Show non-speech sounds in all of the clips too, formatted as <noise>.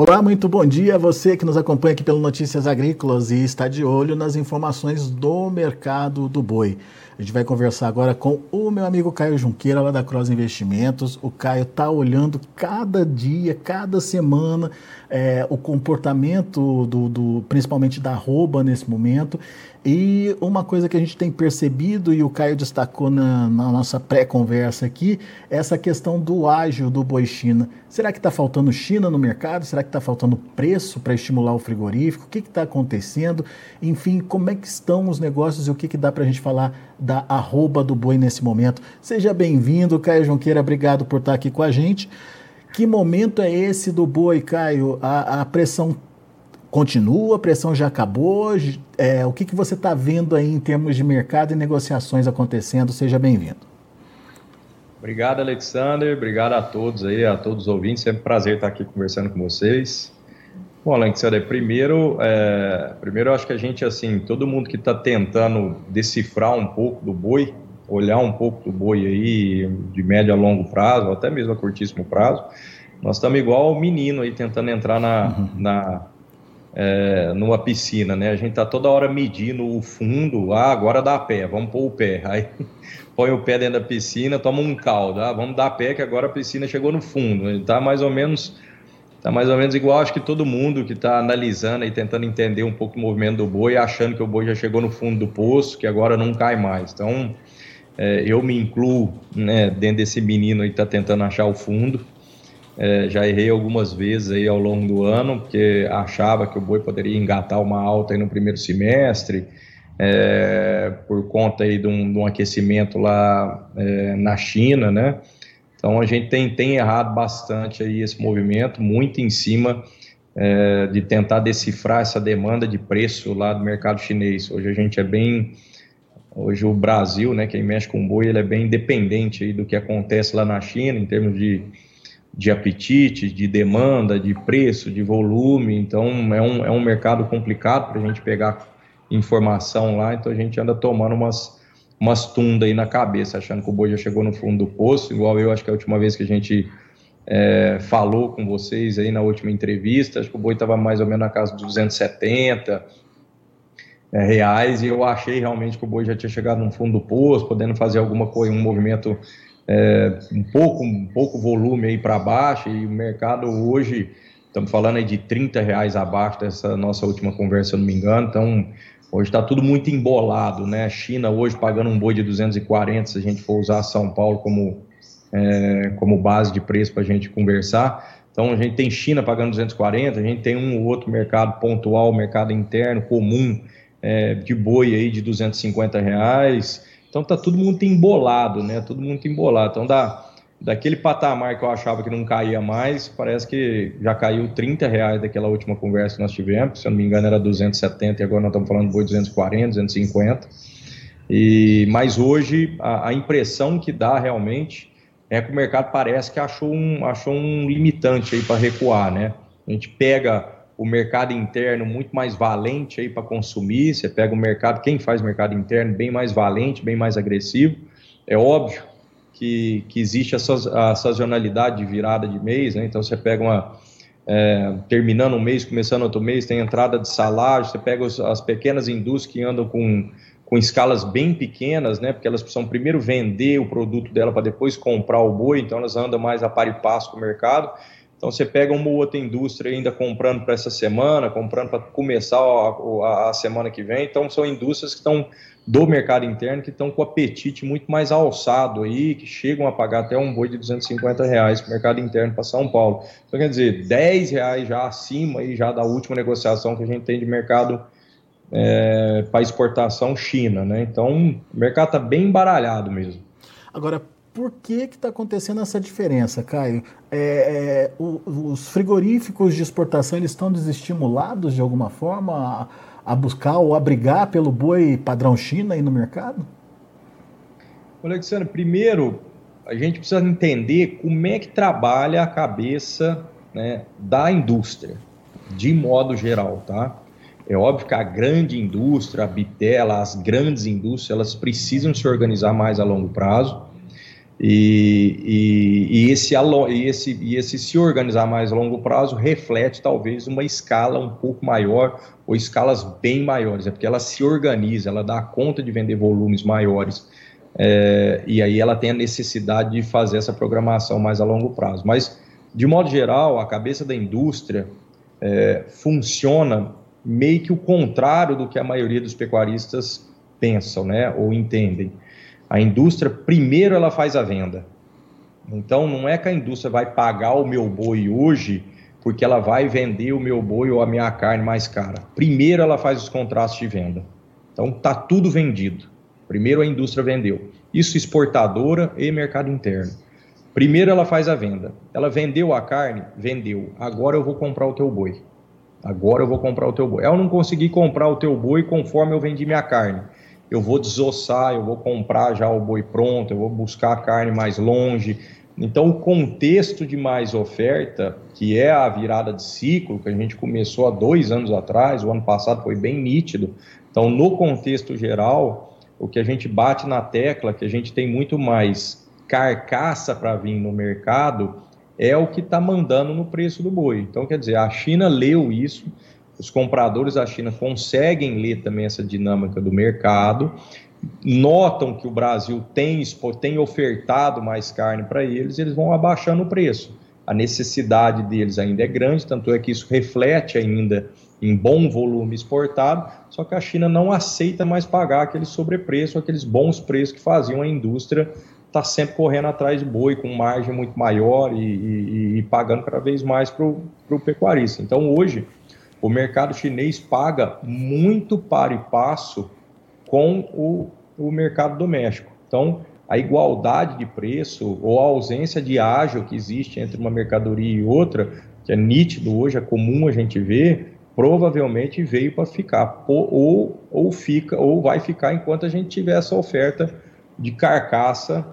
Olá, muito bom dia a você que nos acompanha aqui pelo Notícias Agrícolas e está de olho nas informações do mercado do boi. A gente vai conversar agora com o meu amigo Caio Junqueira, lá da Cross Investimentos. O Caio está olhando cada dia, cada semana, é, o comportamento do, do, principalmente da arroba nesse momento. E uma coisa que a gente tem percebido, e o Caio destacou na, na nossa pré-conversa aqui, é essa questão do ágil do boi China. Será que está faltando China no mercado? Será que está faltando preço para estimular o frigorífico? O que está acontecendo? Enfim, como é que estão os negócios e o que, que dá para a gente falar da arroba do boi nesse momento? Seja bem-vindo, Caio Junqueira, obrigado por estar aqui com a gente. Que momento é esse do boi, Caio? A, a pressão continua, a pressão já acabou? É, o que, que você está vendo aí em termos de mercado e negociações acontecendo? Seja bem-vindo. Obrigado, Alexander. Obrigado a todos aí, a todos os ouvintes. Sempre um prazer estar aqui conversando com vocês. Bom, Alexander, primeiro, é, primeiro eu acho que a gente, assim, todo mundo que está tentando decifrar um pouco do boi, olhar um pouco do boi aí de médio a longo prazo, até mesmo a curtíssimo prazo, nós estamos igual o menino aí tentando entrar na, uhum. na é, numa piscina, né? A gente tá toda hora medindo o fundo, ah, agora dá pé, vamos pôr o pé. <laughs> Aí põe o pé dentro da piscina, toma um caldo, ah, vamos dar pé que agora a piscina chegou no fundo. Tá mais ou menos tá mais ou menos igual acho que todo mundo que está analisando e tentando entender um pouco o movimento do boi, achando que o boi já chegou no fundo do poço, que agora não cai mais. Então, é, eu me incluo né, dentro desse menino aí que está tentando achar o fundo. É, já errei algumas vezes aí ao longo do ano, porque achava que o boi poderia engatar uma alta aí no primeiro semestre, é, por conta aí de um, de um aquecimento lá é, na China, né? Então a gente tem, tem errado bastante aí esse movimento, muito em cima é, de tentar decifrar essa demanda de preço lá do mercado chinês. Hoje a gente é bem, hoje o Brasil, né, quem mexe com boi, ele é bem dependente aí do que acontece lá na China em termos de de apetite, de demanda, de preço, de volume. Então é um, é um mercado complicado para a gente pegar informação lá. Então a gente anda tomando umas, umas tundas aí na cabeça, achando que o boi já chegou no fundo do poço, igual eu acho que a última vez que a gente é, falou com vocês aí na última entrevista, acho que o boi estava mais ou menos na casa dos 270 é, reais e eu achei realmente que o boi já tinha chegado no fundo do poço, podendo fazer alguma coisa, um movimento é, um pouco um pouco volume aí para baixo e o mercado hoje estamos falando aí de 30 reais abaixo dessa nossa última conversa, se eu não me engano, então hoje está tudo muito embolado, né? China hoje pagando um boi de 240, se a gente for usar São Paulo como é, como base de preço para a gente conversar. Então a gente tem China pagando 240, a gente tem um ou outro mercado pontual, mercado interno comum é, de boi aí de 250 reais. Então tá todo mundo embolado, né? Todo mundo embolado. Então da, daquele patamar que eu achava que não caía mais, parece que já caiu 30 reais daquela última conversa que nós tivemos. Se eu não me engano era 270 e agora nós estamos falando de 240, 250. E, mas hoje a, a impressão que dá realmente é que o mercado parece que achou um, achou um limitante aí para recuar, né? A gente pega o mercado interno muito mais valente aí para consumir. Você pega o mercado, quem faz mercado interno bem mais valente, bem mais agressivo. É óbvio que, que existe a, sazonalidade de virada de mês, né? Então você pega uma é, terminando um mês, começando outro mês, tem entrada de salário. Você pega os, as pequenas indústrias que andam com com escalas bem pequenas, né? Porque elas precisam primeiro vender o produto dela para depois comprar o boi, então elas andam mais a par e passo com o mercado. Então você pega uma outra indústria ainda comprando para essa semana, comprando para começar a, a, a, semana que vem. Então são indústrias que estão do mercado interno que estão com apetite muito mais alçado aí, que chegam a pagar até um boi de 250 reais para o mercado interno para São Paulo. Então quer dizer, 10 reais já acima aí já da última negociação que a gente tem de mercado é, para exportação China, né? Então o mercado está bem embaralhado mesmo. Agora, por que está acontecendo essa diferença, Caio? É, é, o, os frigoríficos de exportação eles estão desestimulados de alguma forma a, a, buscar ou a brigar pelo boi padrão China aí no mercado? Alexandre, primeiro a gente precisa entender como é que trabalha a cabeça né, da indústria, de modo geral, tá? É óbvio que a grande indústria, a Bitela, as grandes indústrias, elas precisam se organizar mais a longo prazo E, e, e, esse, e, esse, e esse se organizar mais a longo prazo reflete talvez uma escala um pouco maior ou escalas bem maiores, é porque ela se organiza, ela dá conta de vender volumes maiores. É, e aí ela tem a necessidade de fazer essa programação mais a longo prazo. Mas, de modo geral, a cabeça da indústria é, funciona meio que o contrário do que a maioria dos pecuaristas pensam, né, ou entendem. A indústria, primeiro, ela faz a venda. Então, não é que a indústria vai pagar o meu boi hoje porque ela vai vender o meu boi ou a minha carne mais cara. Primeiro, ela faz os contratos de venda. Então, tá tudo vendido. Primeiro, a indústria vendeu. Isso exportadora e mercado interno. Primeiro, ela faz a venda. Ela vendeu a carne? Vendeu. Agora eu vou comprar o teu boi. Agora eu vou comprar o teu boi. Eu não consegui comprar o teu boi conforme eu vendi minha carne eu vou desossar, eu vou comprar já o boi pronto, eu vou buscar a carne mais longe. Então, o contexto de mais oferta, que é a virada de ciclo, que a gente começou há dois anos atrás, o ano passado foi bem nítido. Então, no contexto geral, o que a gente bate na tecla, que a gente tem muito mais carcaça para vir no mercado, é o que está mandando no preço do boi. Então, quer dizer, a China leu isso, os compradores da China conseguem ler também essa dinâmica do mercado, notam que o Brasil tem, tem ofertado mais carne para eles, eles vão abaixando o preço. A necessidade deles ainda é grande, tanto é que isso reflete ainda em bom volume exportado, só que a China não aceita mais pagar aquele sobrepreço, aqueles bons preços que faziam a indústria estar tá sempre correndo atrás de boi com margem muito maior e, e, e pagando cada vez mais para o pecuarista. Então, hoje, o mercado chinês paga muito para e passo com o, o mercado doméstico. Então, a igualdade de preço ou a ausência de ágio que existe entre uma mercadoria e outra, que é nítido hoje, é comum a gente ver, provavelmente veio para ficar, ou, ou fica, ou vai ficar enquanto a gente tiver essa oferta de carcaça,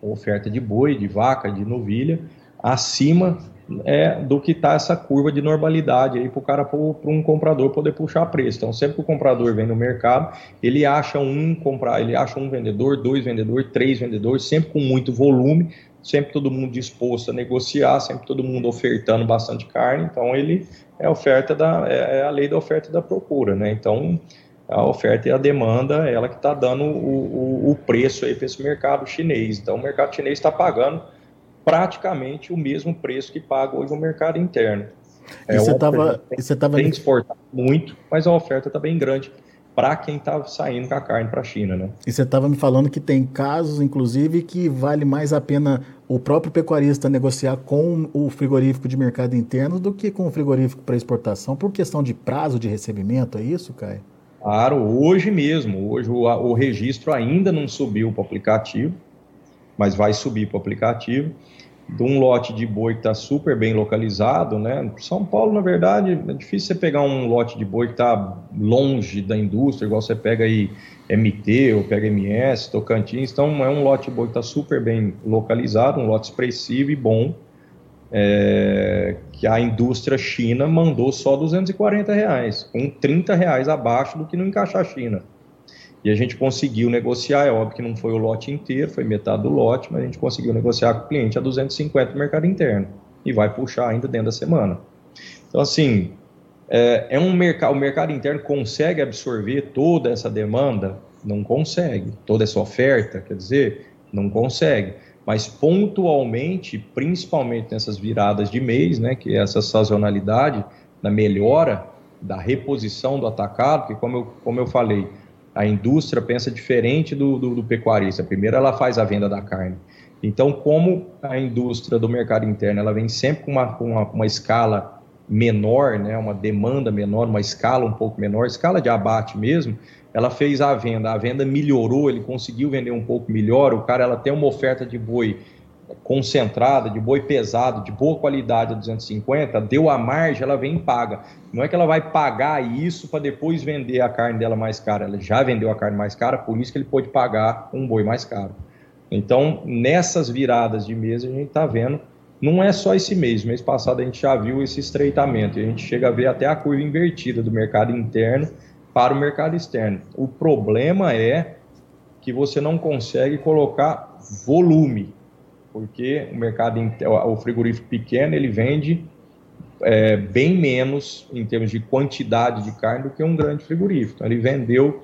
oferta de boi, de vaca, de novilha, acima é, do que está essa curva de normalidade aí para o cara, para um comprador poder puxar preço. Então, sempre que o comprador vem no mercado, ele acha um comprar, ele acha um vendedor, dois vendedores, três vendedores, sempre com muito volume, sempre todo mundo disposto a negociar, sempre todo mundo ofertando bastante carne. Então, ele é oferta da é, é a lei da oferta e da procura, né? Então, a oferta e a demanda, ela que está dando o, o, o preço aí para esse mercado chinês. Então, o mercado chinês está pagando praticamente o mesmo preço que paga hoje no mercado interno. É, você estava tava tem exportado muito, mas a oferta está bem grande para quem está saindo com a carne para a China, né? E você estava me falando que tem casos, inclusive, que vale mais a pena o próprio pecuarista negociar com o frigorífico de mercado interno do que com o frigorífico para exportação, por questão de prazo de recebimento, é isso, Caio? Claro, hoje mesmo, hoje o, o registro ainda não subiu para o aplicativo, mas vai subir para o aplicativo de um lote de boi que está super bem localizado, né? São Paulo, na verdade, é difícil você pegar um lote de boi que está longe da indústria, igual você pega aí MT ou pega MS, Tocantins. Então, é um lote de boi que está super bem localizado, um lote expressivo e bom, é, que a indústria China mandou só 240 reais, com 30 reais abaixo do que no Encaixar China. E a gente conseguiu negociar, é óbvio que não foi o lote inteiro, foi metade do lote, mas a gente conseguiu negociar com o cliente a 250 no mercado interno e vai puxar ainda dentro da semana. Então, assim, é, é um mercado, o mercado interno consegue absorver toda essa demanda? Não consegue. Toda essa oferta, quer dizer, não consegue. Mas pontualmente, principalmente nessas viradas de mês, né, que é essa sazonalidade, na melhora da reposição do atacado, que como eu, como eu falei, a indústria pensa diferente do, do, do, pecuarista. Primeiro, ela faz a venda da carne. Então, como a indústria do mercado interno ela vem sempre com uma, com uma, uma escala menor, né, uma demanda menor, uma escala um pouco menor, escala de abate mesmo, ela fez a venda, a venda melhorou, ele conseguiu vender um pouco melhor, o cara ela tem uma oferta de boi concentrada, de boi pesado, de boa qualidade a 250, deu a margem, ela vem e paga. Não é que ela vai pagar isso para depois vender a carne dela mais cara. Ela já vendeu a carne mais cara, por isso que ele pode pagar um boi mais caro. Então, nessas viradas de mês, a gente está vendo, não é só esse mês, mês passado a gente já viu esse estreitamento, e a gente chega a ver até a curva invertida do mercado interno para o mercado externo. O problema é que você não consegue colocar volume, porque o mercado, o frigorífico pequeno, ele vende é, bem menos em termos de quantidade de carne do que um grande frigorífico. Então, ele vendeu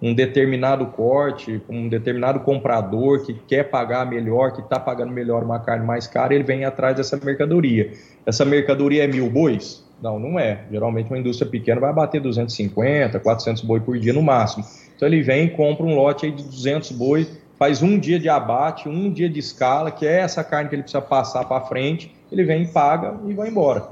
um determinado corte, um determinado comprador que quer pagar melhor, que está pagando melhor uma carne mais cara, ele vem atrás dessa mercadoria. Essa mercadoria é mil bois? Não, não é. Geralmente uma indústria pequena vai bater 250, 400 boi por dia no máximo. Então ele vem e compra um lote de 200 boi, faz um dia de abate, um dia de escala, que é essa carne que ele precisa passar para frente, ele vem, paga e vai embora.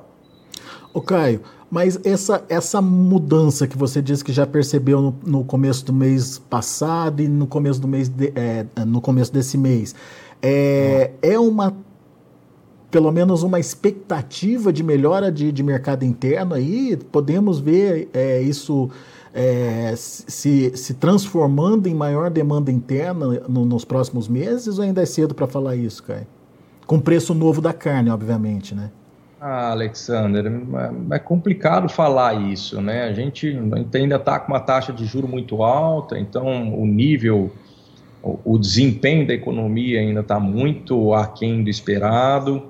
Ô Caio, mas essa, essa mudança que você disse que já percebeu no, no começo do mês passado e no começo do mês de, é, no começo desse mês é, é uma pelo menos uma expectativa de melhora de, de mercado interno aí podemos ver é, isso é, se, se transformando em maior demanda interna no, nos próximos meses ou ainda é cedo para falar isso, Caio? Com preço novo da carne, obviamente, né? Ah, Alexander, é, é complicado falar isso, né? A gente ainda está com uma taxa de juro muito alta, então o nível, o, desempenho da economia ainda está muito aquém do esperado.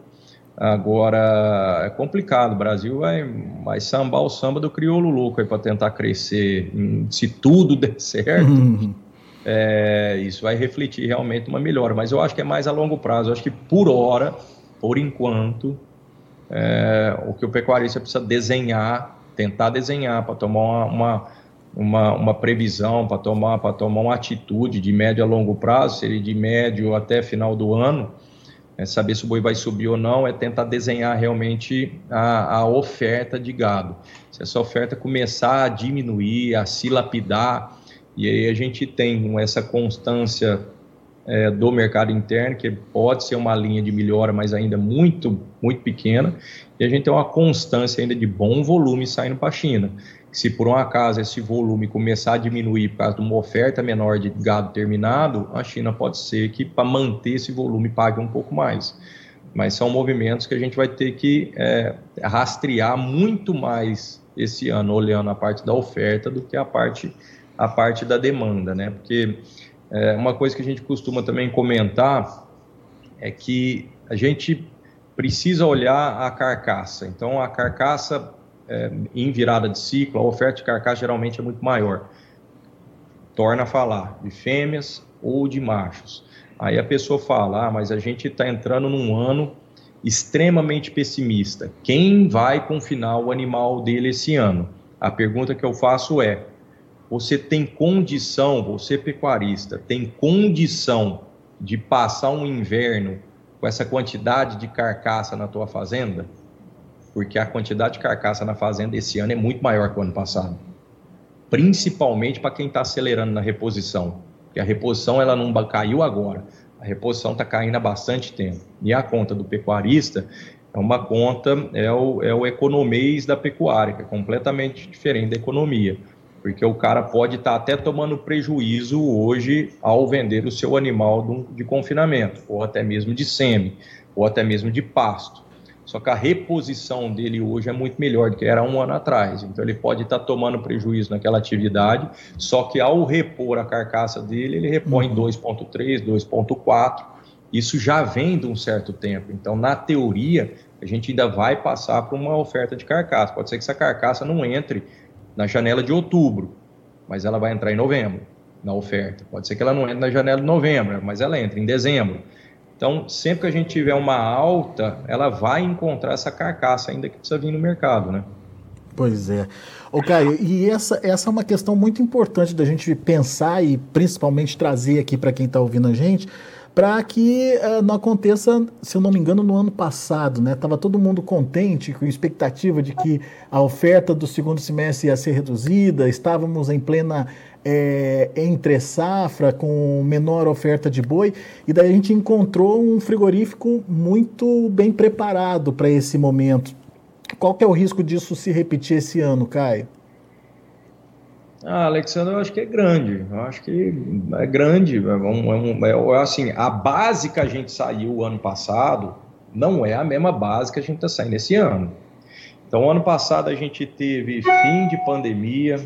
Agora, é complicado, o Brasil vai, vai sambar o samba do crioulo louco para tentar crescer. Se tudo <laughs> der certo, uhum. é, isso vai refletir realmente uma melhora. Mas eu acho que é mais a longo prazo. Eu acho que por hora, por enquanto, é, o que o pecuarista precisa desenhar, tentar desenhar para tomar uma, uma, uma, uma previsão, para tomar, tomar uma atitude de médio a longo prazo, seria de médio até final do ano, é saber se o boi vai subir ou não, é tentar desenhar realmente a, a oferta de gado. Se essa oferta começar a diminuir, a se lapidar, e aí a gente tem essa constância é, do mercado interno, que pode ser uma linha de melhora, mas ainda muito, muito pequena, e a gente tem uma constância ainda de bom volume saindo para a China. Se por um acaso esse volume começar a diminuir por causa de uma oferta menor de gado terminado, a China pode ser que para manter esse volume pague um pouco mais. Mas são movimentos que a gente vai ter que é, rastrear muito mais esse ano, olhando a parte da oferta do que a parte, a parte da demanda, né? Porque é, uma coisa que a gente costuma também comentar é que a gente precisa olhar a carcaça. Então, a carcaça é, em virada de ciclo, a oferta de carcaça geralmente é muito maior. Torna a falar de fêmeas ou de machos. Aí a pessoa fala, ah, mas a gente está entrando num ano extremamente pessimista. Quem vai confinar o animal dele esse ano? A pergunta que eu faço é: você tem condição, você pecuarista, tem condição de passar um inverno com essa quantidade de carcaça na tua fazenda? Porque a quantidade de carcaça na fazenda esse ano é muito maior que o ano passado. Principalmente para quem está acelerando na reposição. Porque a reposição ela não caiu agora. A reposição está caindo há bastante tempo. E a conta do pecuarista é uma conta, é o, é o economês da pecuária, que é completamente diferente da economia porque o cara pode estar tá até tomando prejuízo hoje ao vender o seu animal de confinamento, ou até mesmo de semi, ou até mesmo de pasto. Só que a reposição dele hoje é muito melhor do que era um ano atrás. Então ele pode estar tá tomando prejuízo naquela atividade, só que ao repor a carcaça dele, ele repõe uhum. 2,3, 2,4. Isso já vem de um certo tempo. Então, na teoria, a gente ainda vai passar para uma oferta de carcaça. Pode ser que essa carcaça não entre na janela de outubro, mas ela vai entrar em novembro na oferta. Pode ser que ela não entre na janela de novembro, mas ela entra em dezembro. Então, sempre que a gente tiver uma alta, ela vai encontrar essa carcaça ainda que precisa vir no mercado, né? Pois é. Ô, Caio, e essa, essa é uma questão muito importante da gente pensar e principalmente trazer aqui para quem está ouvindo a gente, para que uh, não aconteça, se eu não me engano, no ano passado, né? Tava todo mundo contente, com expectativa de que a oferta do segundo semestre ia ser reduzida, estávamos em plena é, entre safra, com menor oferta de boi, e daí a gente encontrou um frigorífico muito bem preparado para esse momento. Qual que é o risco disso se repetir esse ano, Caio? Ah, Alexandre, eu acho que é grande. Eu acho que é grande. É, é, um, é, assim, a base que a gente saiu o ano passado não é a mesma base que a gente está saindo esse ano. Então, ano passado a gente teve fim de pandemia,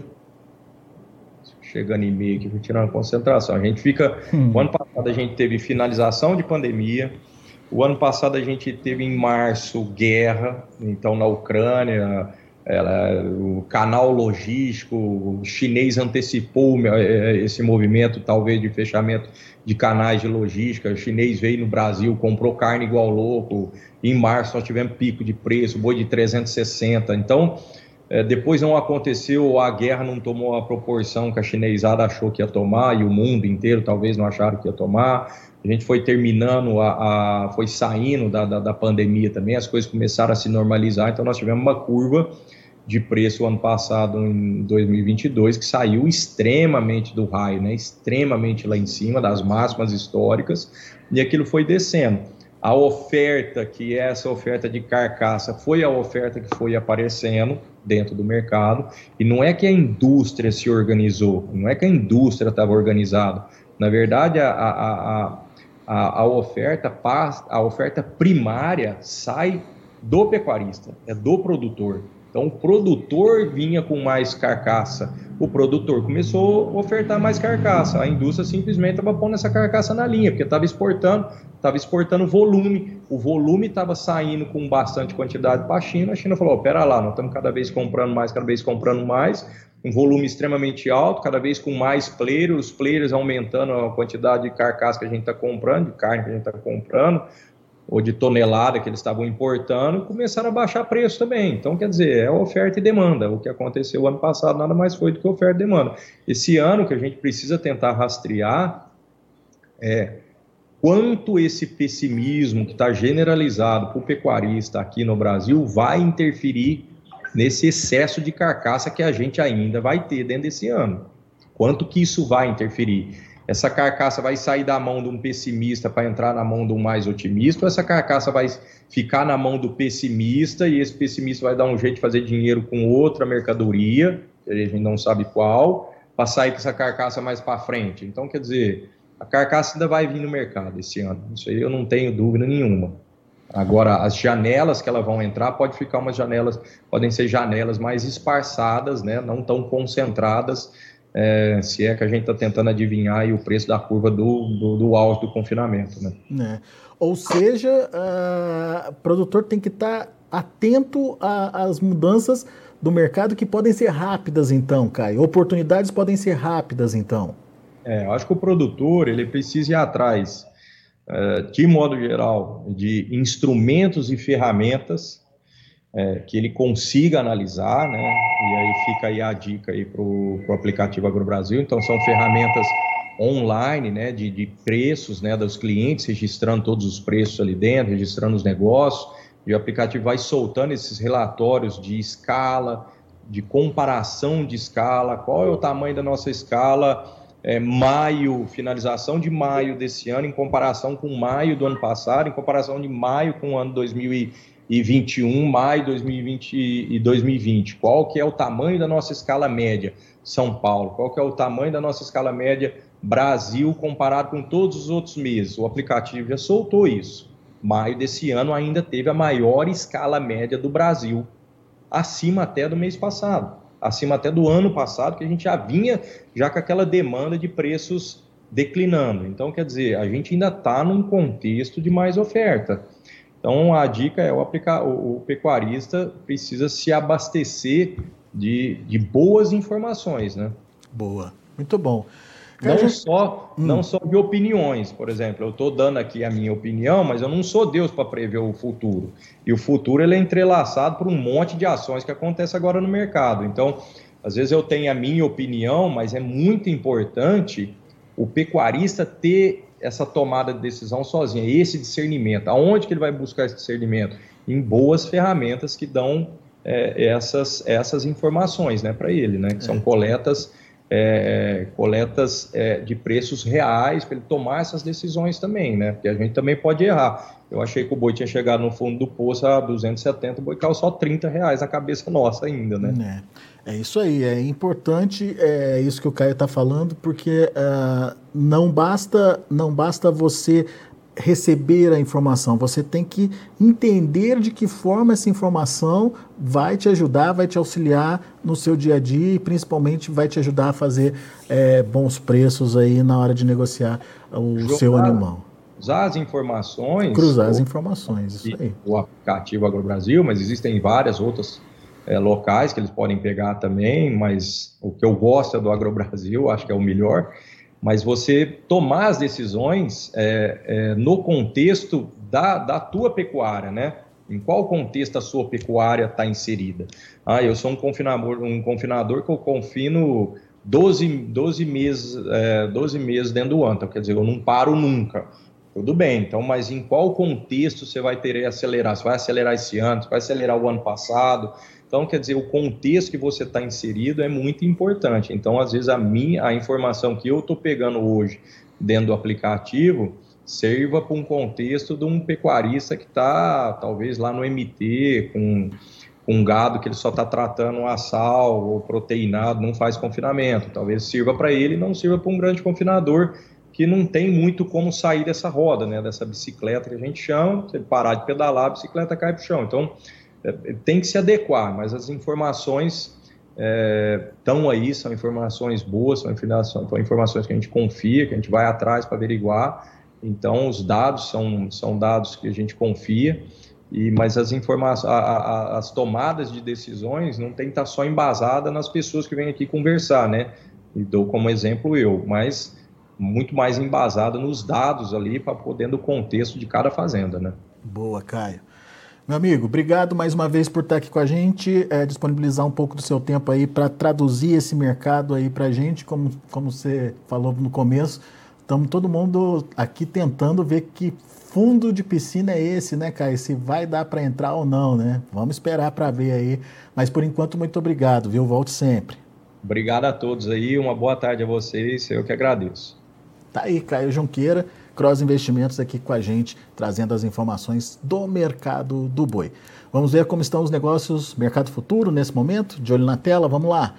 chegando e-mail aqui, tirando a concentração. A gente fica. Hum. O ano passado a gente teve finalização de pandemia. O ano passado a gente teve em março guerra, então na Ucrânia, ela, o canal logístico o chinês antecipou é, esse movimento, talvez, de fechamento de canais de logística. O chinês veio no Brasil, comprou carne igual louco. Em março nós tivemos pico de preço, boi de 360. Então, é, depois não aconteceu, a guerra não tomou a proporção que a chinesada achou que ia tomar e o mundo inteiro talvez não acharam que ia tomar. A gente foi terminando, a, a foi saindo da, da, da, pandemia também, as coisas começaram a se normalizar, então nós tivemos uma curva de preço ano passado, em 2022, que saiu extremamente do raio, né? extremamente lá em cima, das máximas históricas, e aquilo foi descendo a oferta, que é essa oferta de carcaça, foi a oferta que foi aparecendo dentro do mercado, e não é que a indústria se organizou, não é que a indústria estava organizada. Na verdade, a, a, a, a, oferta, a oferta primária sai do pecuarista, é do produtor. Então, o produtor vinha com mais carcaça, o produtor começou a ofertar mais carcaça, a indústria simplesmente estava pondo essa carcaça na linha, porque estava exportando, estava exportando volume, o volume estava saindo com bastante quantidade para a China, a China falou, oh, pera lá, nós estamos cada vez comprando mais, cada vez comprando mais, um volume extremamente alto, cada vez com mais players, os players aumentando a quantidade de carcaça que a gente está comprando, de carne que a gente está comprando, ou de tonelada que eles estavam importando, começaram a baixar preço também. Então, quer dizer, é oferta e demanda. O que aconteceu ano passado nada mais foi do que oferta e demanda. Esse ano que a gente precisa tentar rastrear é quanto esse pessimismo que está generalizado para o pecuarista aqui no Brasil vai interferir nesse excesso de carcaça que a gente ainda vai ter dentro desse ano. Quanto que isso vai interferir? Essa carcaça vai sair da mão de um pessimista para entrar na mão de um mais otimista, ou essa carcaça vai ficar na mão do pessimista e esse pessimista vai dar um jeito de fazer dinheiro com outra mercadoria, a gente não sabe qual, para sair com essa carcaça mais para frente. Então, quer dizer, a carcaça ainda vai vir no mercado esse ano, isso aí eu não tenho dúvida nenhuma. Agora, as janelas que elas vão entrar, pode ficar umas janelas, podem ser janelas mais esparçadas, né, não tão concentradas, é, se é que a gente está tentando adivinhar o preço da curva do, do, do auge do confinamento. Né? É. Ou seja, o produtor tem que estar tá atento às mudanças do mercado que podem ser rápidas, então, Caio. Oportunidades podem ser rápidas, então. É, eu acho que o produtor ele precisa ir atrás, é, de modo geral, de instrumentos e ferramentas é, que ele consiga analisar, né? E aí fica aí a dica aí para o aplicativo AgroBrasil. Então são ferramentas online, né, de, de, preços, né, dos clientes, registrando todos os preços ali dentro, registrando os negócios, e o aplicativo vai soltando esses relatórios de escala, de comparação de escala, qual é o tamanho da nossa escala, é, maio, finalização de maio desse ano, em comparação com maio do ano passado, em comparação de maio com o ano 2020 e 21, maio 2020 e 2020. Qual que é o tamanho da nossa escala média São Paulo? Qual que é o tamanho da nossa escala média Brasil comparado com todos os outros meses? O aplicativo já soltou isso. Maio desse ano ainda teve a maior escala média do Brasil, acima até do mês passado, acima até do ano passado, que a gente já vinha já com aquela demanda de preços declinando. Então, quer dizer, a gente ainda está num contexto de mais oferta. Então, a dica é o, aplicar, o, o pecuarista precisa se abastecer de, de boas informações, né? Boa, muito bom. Não só, hum. não só de opiniões, por exemplo, eu estou dando aqui a minha opinião, mas eu não sou Deus para prever o futuro. E o futuro ele é entrelaçado por um monte de ações que acontecem agora no mercado. Então, às vezes eu tenho a minha opinião, mas é muito importante o pecuarista ter essa tomada de decisão sozinha, esse discernimento. Aonde que ele vai buscar esse discernimento? Em boas ferramentas que dão é, essas, essas informações né, para ele, né, que são é. coletas, é, coletas é, de preços reais para ele tomar essas decisões também, né, porque a gente também pode errar. Eu achei que o boi tinha chegado no fundo do poço a 270, o boi caiu só 30 reais na cabeça nossa ainda, né? É. É isso aí, é importante, é isso que o Caio está falando, porque uh, não basta não basta você receber a informação, você tem que entender de que forma essa informação vai te ajudar, vai te auxiliar no seu dia a dia e principalmente vai te ajudar a fazer é, bons preços aí na hora de negociar o Jogar, seu animal. Usar as informações. Cruzar as informações, isso aí. O aplicativo AgroBrasil, mas existem várias outras é, locais que eles podem pegar também, mas o que eu gosto é do AgroBrasil, acho que é o melhor mas você tomar as decisões é, é, no contexto da, da tua pecuária, né? Em qual contexto a sua pecuária está inserida? Ah, eu sou um confinador, um confinador que eu confino 12, 12, meses, é, 12 meses dentro do ano, então, quer dizer, eu não paro nunca. Tudo bem, então, mas em qual contexto você vai ter acelerar? Você vai acelerar esse ano? Você vai acelerar o ano passado? Então, quer dizer, o contexto que você está inserido é muito importante. Então, às vezes, a minha, a informação que eu estou pegando hoje dentro do aplicativo sirva para um contexto de um pecuarista que está, talvez, lá no MT, com, com um gado que ele só está tratando a sal ou proteinado, não faz confinamento. Talvez sirva para ele não sirva para um grande confinador que não tem muito como sair dessa roda, né, dessa bicicleta que a gente chama. Se ele parar de pedalar, a bicicleta cai para o chão. Então, tem que se adequar, mas as informações estão é, aí, são informações boas, são informações, que a gente confia, que a gente vai atrás para averiguar. Então, os dados são, são dados que a gente confia, e, mas as informações, a, a, as tomadas de decisões não tem que estar só embasada nas pessoas que vêm aqui conversar, né? E dou como exemplo eu, mas muito mais embasada nos dados ali para poder no contexto de cada fazenda, né? Boa, Caio. Meu amigo, obrigado mais uma vez por estar aqui com a gente, é, disponibilizar um pouco do seu tempo aí para traduzir esse mercado aí para a gente, como, como você falou no começo. Estamos todo mundo aqui tentando ver que fundo de piscina é esse, né, Caio? Se vai dar para entrar ou não, né? Vamos esperar para ver aí. Mas por enquanto, muito obrigado, viu? Volte sempre. Obrigado a todos aí, uma boa tarde a vocês, eu que agradeço. Tá aí, Caio Junqueira. Cross Investimentos aqui com a gente, trazendo as informações do mercado do boi. Vamos ver como estão os negócios, mercado futuro nesse momento? De olho na tela, vamos lá.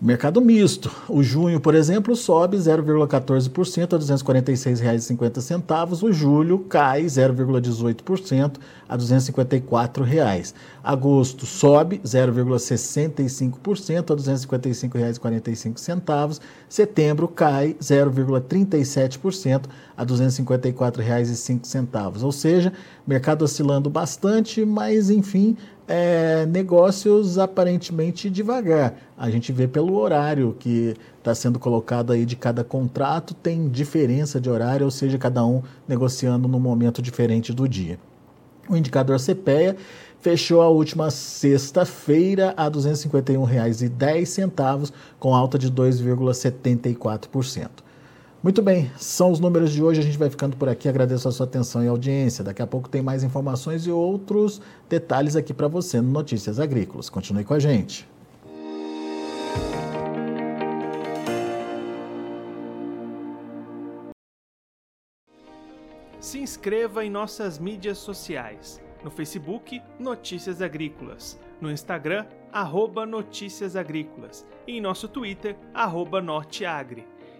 Mercado misto. O junho, por exemplo, sobe 0,14% a R$ 246,50. O julho cai 0,18% a R$ 254,00. Agosto sobe 0,65% a R$ 255,45. Setembro cai 0,37% a R$ 254,05. Ou seja, mercado oscilando bastante, mas enfim, é, negócios aparentemente devagar. A gente vê pelo horário que está sendo colocado aí de cada contrato, tem diferença de horário, ou seja, cada um negociando num momento diferente do dia. O indicador CPEA fechou a última sexta-feira a R$ 251,10, com alta de 2,74%. Muito bem, são os números de hoje. A gente vai ficando por aqui. Agradeço a sua atenção e audiência. Daqui a pouco tem mais informações e outros detalhes aqui para você no Notícias Agrícolas. Continue com a gente. Se inscreva em nossas mídias sociais. No Facebook, Notícias Agrícolas. No Instagram, arroba Notícias Agrícolas. E em nosso Twitter, arroba Norteagri.